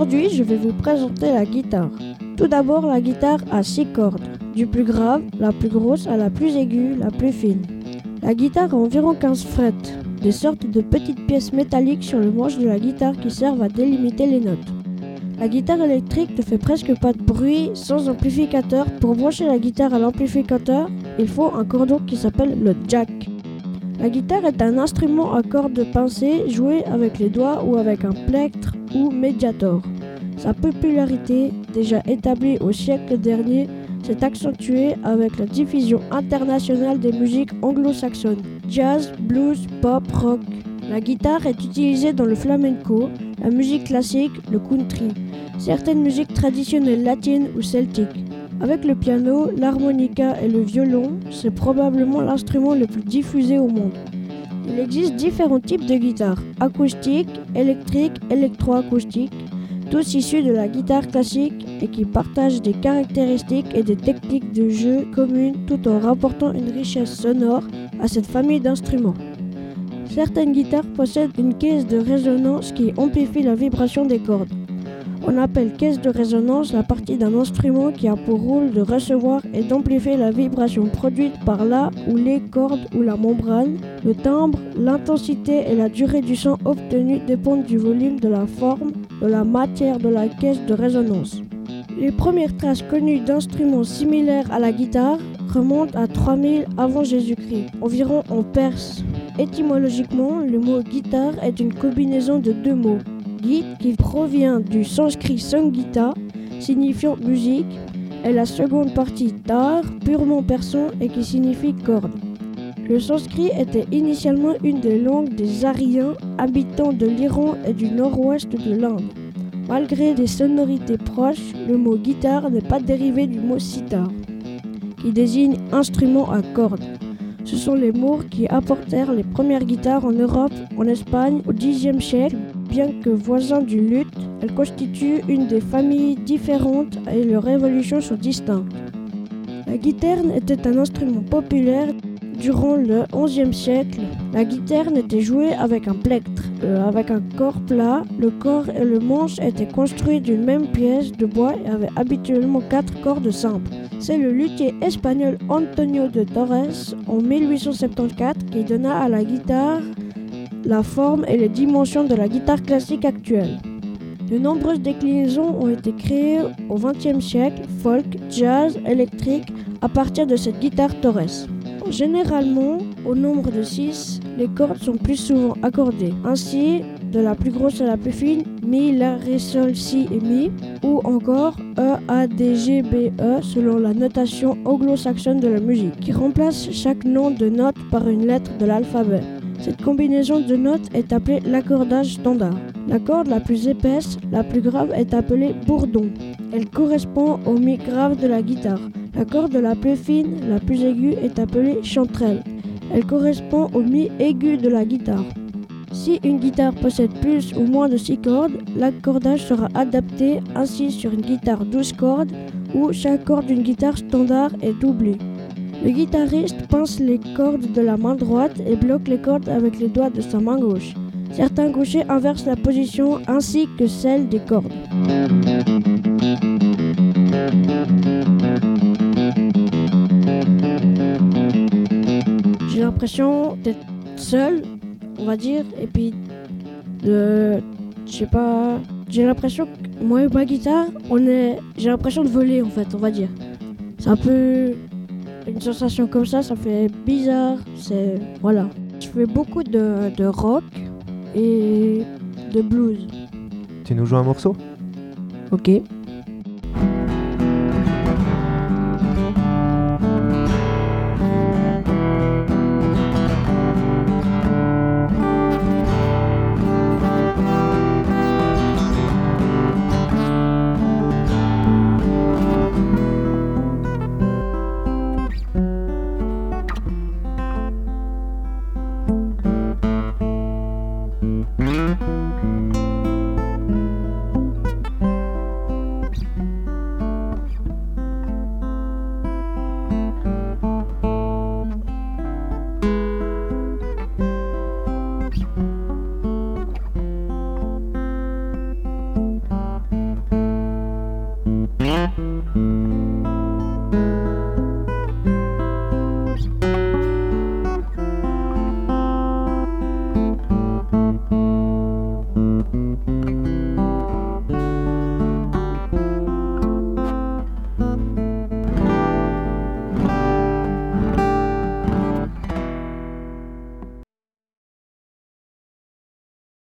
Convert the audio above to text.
Aujourd'hui, je vais vous présenter la guitare. Tout d'abord, la guitare a 6 cordes, du plus grave, la plus grosse, à la plus aiguë, la plus fine. La guitare a environ 15 frettes, des sortes de petites pièces métalliques sur le manche de la guitare qui servent à délimiter les notes. La guitare électrique ne fait presque pas de bruit sans amplificateur. Pour brancher la guitare à l'amplificateur, il faut un cordon qui s'appelle le jack. La guitare est un instrument à cordes pincées joué avec les doigts ou avec un plectre ou médiator. Sa popularité, déjà établie au siècle dernier, s'est accentuée avec la diffusion internationale des musiques anglo-saxonnes, jazz, blues, pop, rock. La guitare est utilisée dans le flamenco, la musique classique, le country, certaines musiques traditionnelles latines ou celtiques. Avec le piano, l'harmonica et le violon, c'est probablement l'instrument le plus diffusé au monde. Il existe différents types de guitares, acoustiques, électriques, électroacoustiques, tous issus de la guitare classique et qui partagent des caractéristiques et des techniques de jeu communes tout en rapportant une richesse sonore à cette famille d'instruments. Certaines guitares possèdent une caisse de résonance qui amplifie la vibration des cordes. On appelle caisse de résonance la partie d'un instrument qui a pour rôle de recevoir et d'amplifier la vibration produite par là ou les cordes ou la membrane. Le timbre, l'intensité et la durée du son obtenu dépendent du volume, de la forme, de la matière de la caisse de résonance. Les premières traces connues d'instruments similaires à la guitare remontent à 3000 avant Jésus-Christ, environ en Perse. Étymologiquement, le mot guitare est une combinaison de deux mots, Qui provient du sanskrit Sangita, signifiant musique, et la seconde partie tar, purement persan et qui signifie corde. Le sanskrit était initialement une des langues des Aryens habitants de l'Iran et du nord-ouest de l'Inde. Malgré des sonorités proches, le mot guitare n'est pas dérivé du mot sitar, qui désigne instrument à cordes. Ce sont les Moors qui apportèrent les premières guitares en Europe, en Espagne, au Xe siècle. Bien que voisins du luth, elles constituent une des familles différentes et leurs évolutions sont distinctes. La guiterne était un instrument populaire durant le XIe siècle. La guitare était jouée avec un plectre, euh, avec un corps plat. Le corps et le manche étaient construits d'une même pièce de bois et avaient habituellement quatre cordes simples. C'est le luthier espagnol Antonio de Torres en 1874 qui donna à la guitare la forme et les dimensions de la guitare classique actuelle. De nombreuses déclinaisons ont été créées au XXe siècle, folk, jazz, électrique, à partir de cette guitare Torres. Généralement, au nombre de 6, les cordes sont plus souvent accordées. Ainsi, de la plus grosse à la plus fine, Mi, La, Ré, Sol, Si et Mi, ou encore E, A, D, G, B, E selon la notation anglo-saxonne de la musique, qui remplace chaque nom de note par une lettre de l'alphabet. Cette combinaison de notes est appelée l'accordage standard. La corde la plus épaisse, la plus grave, est appelée bourdon. Elle correspond au mi grave de la guitare. La corde la plus fine, la plus aiguë, est appelée chanterelle. Elle correspond au mi aigu de la guitare. Si une guitare possède plus ou moins de 6 cordes, l'accordage sera adapté ainsi sur une guitare 12 cordes où chaque corde d'une guitare standard est doublée. Le guitariste pince les cordes de la main droite et bloque les cordes avec les doigts de sa main gauche. Certains gauchers inversent la position ainsi que celle des cordes. J'ai l'impression d'être seul, on va dire, et puis de. Je sais pas. J'ai l'impression que moi et ma guitare, on est. J'ai l'impression de voler en fait, on va dire. C'est un peu une sensation comme ça, ça fait bizarre. C'est voilà. Je fais beaucoup de, de rock et de blues. Tu nous joues un morceau? Ok.